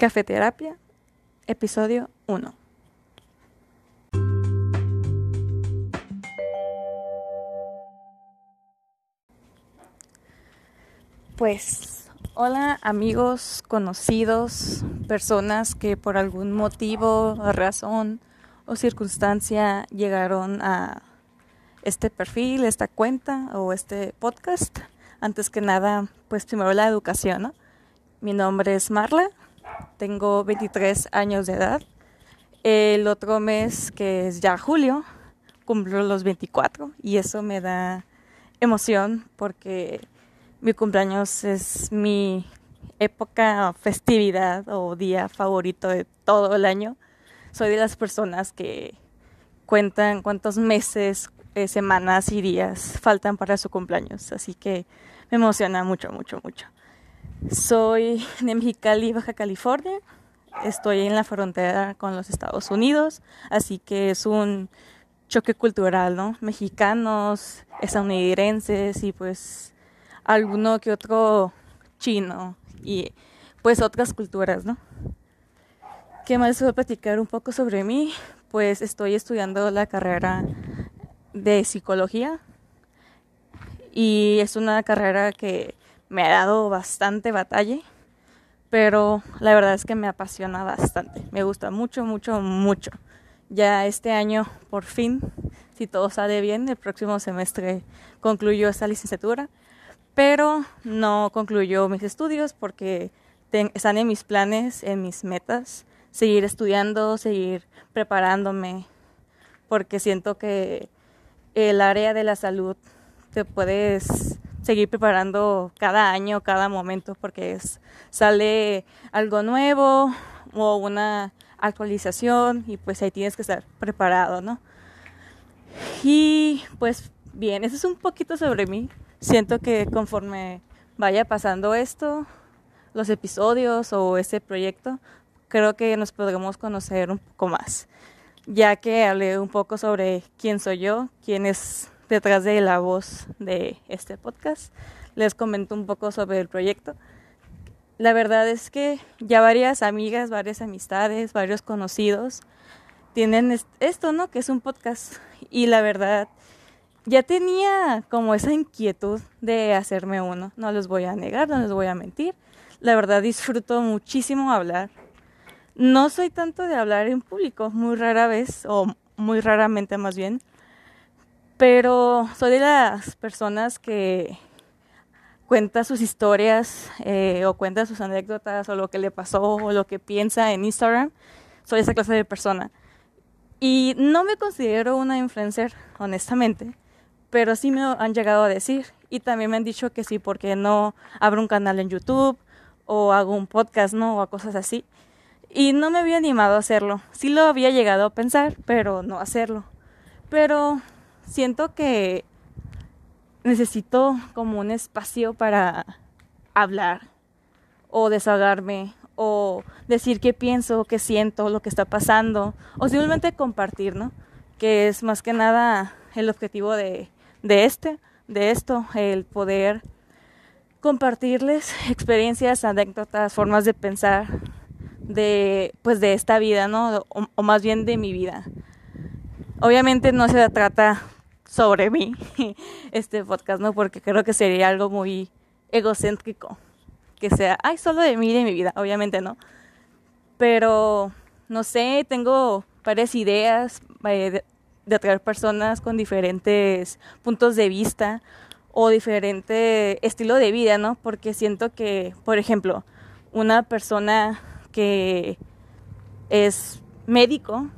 Cafeterapia, episodio 1. Pues, hola amigos, conocidos, personas que por algún motivo, razón o circunstancia llegaron a este perfil, esta cuenta o este podcast. Antes que nada, pues primero la educación, ¿no? Mi nombre es Marla, tengo 23 años de edad. El otro mes, que es ya julio, cumplo los 24 y eso me da emoción porque mi cumpleaños es mi época, festividad o día favorito de todo el año. Soy de las personas que cuentan cuántos meses, eh, semanas y días faltan para su cumpleaños, así que me emociona mucho, mucho, mucho. Soy de Mexicali, Baja California. Estoy en la frontera con los Estados Unidos, así que es un choque cultural, ¿no? Mexicanos, estadounidenses y pues alguno que otro chino y pues otras culturas, ¿no? ¿Qué más a platicar un poco sobre mí? Pues estoy estudiando la carrera de psicología y es una carrera que me ha dado bastante batalla, pero la verdad es que me apasiona bastante. Me gusta mucho, mucho, mucho. Ya este año, por fin, si todo sale bien, el próximo semestre concluyo esta licenciatura, pero no concluyó mis estudios porque están en mis planes, en mis metas, seguir estudiando, seguir preparándome, porque siento que el área de la salud te puedes seguir preparando cada año, cada momento, porque es, sale algo nuevo o una actualización y pues ahí tienes que estar preparado, ¿no? Y pues bien, eso es un poquito sobre mí. Siento que conforme vaya pasando esto, los episodios o ese proyecto, creo que nos podremos conocer un poco más, ya que hablé un poco sobre quién soy yo, quién es detrás de la voz de este podcast. Les comento un poco sobre el proyecto. La verdad es que ya varias amigas, varias amistades, varios conocidos tienen esto, ¿no? Que es un podcast. Y la verdad, ya tenía como esa inquietud de hacerme uno. No les voy a negar, no les voy a mentir. La verdad disfruto muchísimo hablar. No soy tanto de hablar en público, muy rara vez, o muy raramente más bien. Pero soy de las personas que cuenta sus historias eh, o cuenta sus anécdotas o lo que le pasó o lo que piensa en Instagram. Soy esa clase de persona. Y no me considero una influencer, honestamente, pero sí me han llegado a decir. Y también me han dicho que sí, porque no abro un canal en YouTube o hago un podcast, ¿no? O cosas así. Y no me había animado a hacerlo. Sí lo había llegado a pensar, pero no hacerlo. Pero siento que necesito como un espacio para hablar o desahogarme o decir qué pienso, qué siento, lo que está pasando o simplemente compartir, ¿no? Que es más que nada el objetivo de, de este, de esto, el poder compartirles experiencias, anécdotas, formas de pensar de pues de esta vida, ¿no? O, o más bien de mi vida. Obviamente no se trata sobre mí este podcast, ¿no? Porque creo que sería algo muy egocéntrico. Que sea, ay, solo de mí y de mi vida, obviamente no. Pero, no sé, tengo varias ideas eh, de, de atraer personas con diferentes puntos de vista o diferente estilo de vida, ¿no? Porque siento que, por ejemplo, una persona que es médico,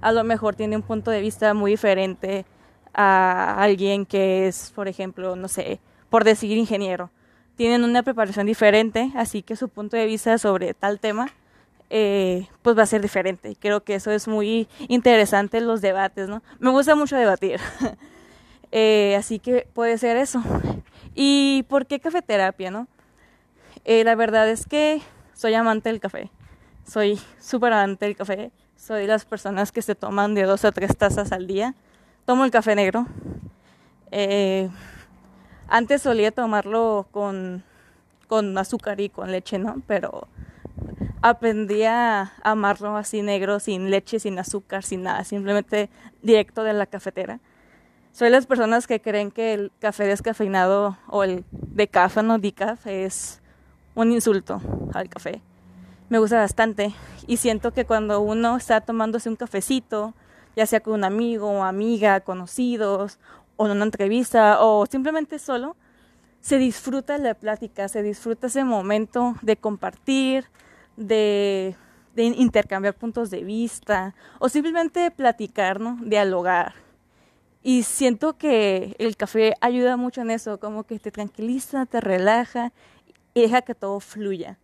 a lo mejor tiene un punto de vista muy diferente a alguien que es, por ejemplo, no sé, por decir ingeniero. Tienen una preparación diferente, así que su punto de vista sobre tal tema eh, pues va a ser diferente. Creo que eso es muy interesante los debates, ¿no? Me gusta mucho debatir. eh, así que puede ser eso. ¿Y por qué cafeterapia, no? Eh, la verdad es que soy amante del café. Soy súper amante del café. Soy las personas que se toman de dos a tres tazas al día tomo el café negro. Eh, antes solía tomarlo con, con azúcar y con leche, ¿no? Pero aprendí a amarlo así negro, sin leche, sin azúcar, sin nada, simplemente directo de la cafetera. Soy las personas que creen que el café descafeinado o el decáfano, decaf, es un insulto al café. Me gusta bastante y siento que cuando uno está tomándose un cafecito, ya sea con un amigo o amiga, conocidos, o en una entrevista, o simplemente solo, se disfruta la plática, se disfruta ese momento de compartir, de, intercambiar puntos de vista, o simplemente platicar. Dialogar. Y siento que el café ayuda mucho en eso, como que te tranquiliza, te relaja y deja que todo fluya.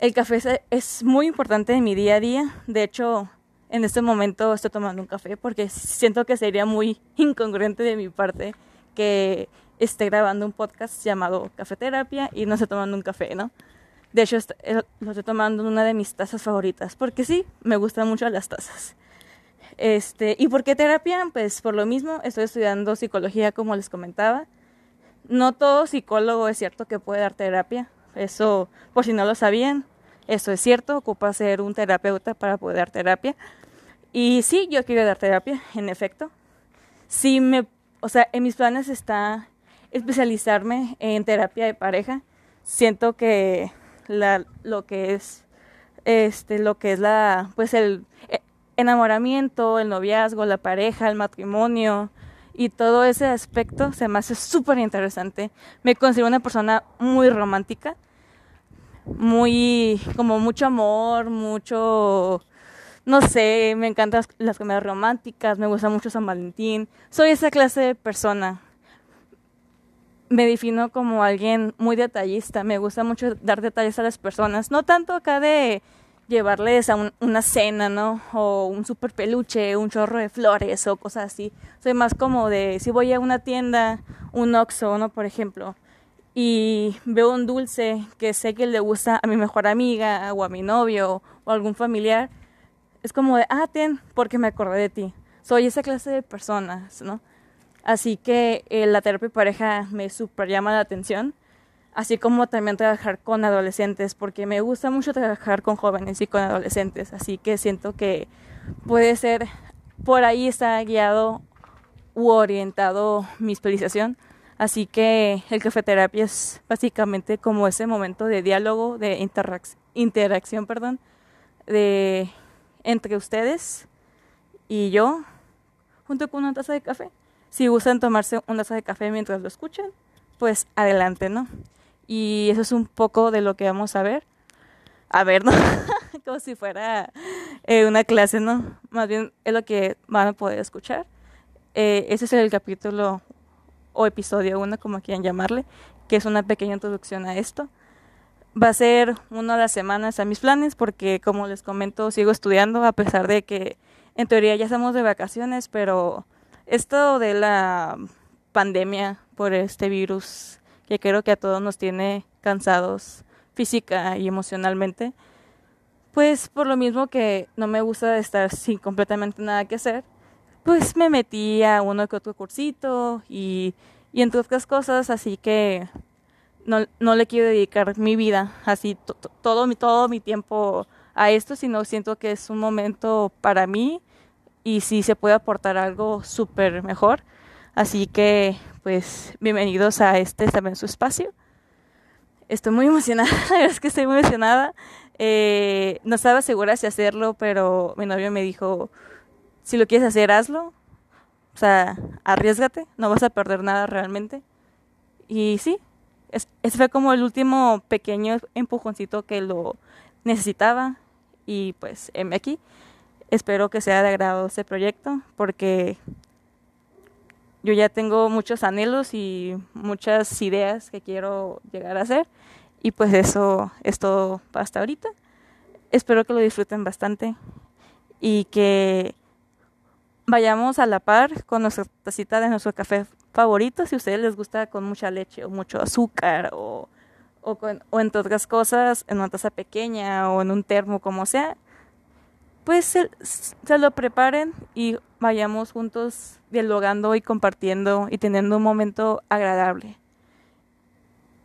El café es muy importante en mi día a día. De hecho, en este momento estoy tomando un café porque siento que sería muy incongruente de mi parte que esté grabando un podcast llamado Cafeterapia y no esté tomando un café, ¿no? De hecho, eh, lo estoy tomando en una de mis tazas favoritas porque sí, me gustan mucho las tazas. Este, ¿Y por qué terapia? Pues por lo mismo, estoy estudiando psicología como les comentaba. No todo psicólogo es cierto que puede dar terapia. Eso, por si no lo sabían, eso es cierto, ocupa ser un terapeuta para poder dar terapia. Y sí, yo quiero dar terapia, en efecto. Sí me, o sea, en mis planes está especializarme en terapia de pareja. Siento que la, lo que es este lo que es la pues el enamoramiento, el noviazgo, la pareja, el matrimonio y todo ese aspecto se me hace súper interesante. Me considero una persona muy romántica, muy, como mucho amor, mucho, no sé, me encantan las comedias románticas, me gusta mucho San Valentín. Soy esa clase de persona. Me defino como alguien muy detallista, me gusta mucho dar detalles a las personas, no tanto acá de llevarles a una cena, ¿no? O un super peluche, un chorro de flores o cosas así. Soy más como de, si voy a una tienda, un Oxxo, ¿no? Por ejemplo, y veo un dulce que sé que le gusta a mi mejor amiga o a mi novio o a algún familiar, es como de, ah, ten, porque me acordé de ti. Soy esa clase de personas, ¿no? Así que eh, la terapia pareja me super llama la atención así como también trabajar con adolescentes, porque me gusta mucho trabajar con jóvenes y con adolescentes, así que siento que puede ser, por ahí está guiado u orientado mi especialización, así que el cafeterapia es básicamente como ese momento de diálogo, de interacción, perdón, de entre ustedes y yo, junto con una taza de café. Si gustan tomarse una taza de café mientras lo escuchan, pues adelante, ¿no? Y eso es un poco de lo que vamos a ver. A ver, ¿no? Como si fuera eh, una clase, ¿no? Más bien es lo que van a poder escuchar. Eh, ese es el capítulo o episodio uno, como quieran llamarle, que es una pequeña introducción a esto. Va a ser una de las semanas a mis planes porque, como les comento, sigo estudiando a pesar de que en teoría ya estamos de vacaciones, pero esto de la pandemia por este virus que creo que a todos nos tiene cansados física y emocionalmente, pues por lo mismo que no me gusta estar sin completamente nada que hacer, pues me metí a uno que otro cursito y, y entre otras cosas, así que no, no le quiero dedicar mi vida, así todo, mi, todo mi tiempo a esto, sino siento que es un momento para mí y si se puede aportar algo súper mejor. Así que pues bienvenidos a este también su espacio. Estoy muy emocionada, la verdad es que estoy muy emocionada. Eh, no estaba segura si hacerlo, pero mi novio me dijo, si lo quieres hacer, hazlo. O sea, arriesgate, no vas a perder nada realmente. Y sí, ese fue como el último pequeño empujoncito que lo necesitaba. Y pues, M aquí. Espero que sea de agrado este proyecto, porque yo ya tengo muchos anhelos y muchas ideas que quiero llegar a hacer y pues eso es todo hasta ahorita. Espero que lo disfruten bastante y que vayamos a la par con nuestra tacita de nuestro café favorito, si a ustedes les gusta con mucha leche o mucho azúcar o, o, con, o entre otras cosas en una taza pequeña o en un termo como sea, pues se, se, lo preparen y vayamos juntos dialogando y compartiendo y teniendo un momento agradable.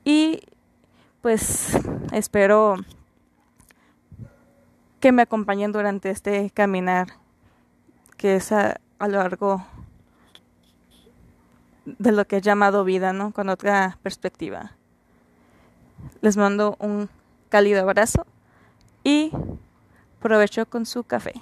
Y pues espero que me acompañen durante este caminar que es a, lo largo de lo que he llamado vida, ¿no? Con otra perspectiva. Les mando un cálido abrazo y provecho con su café.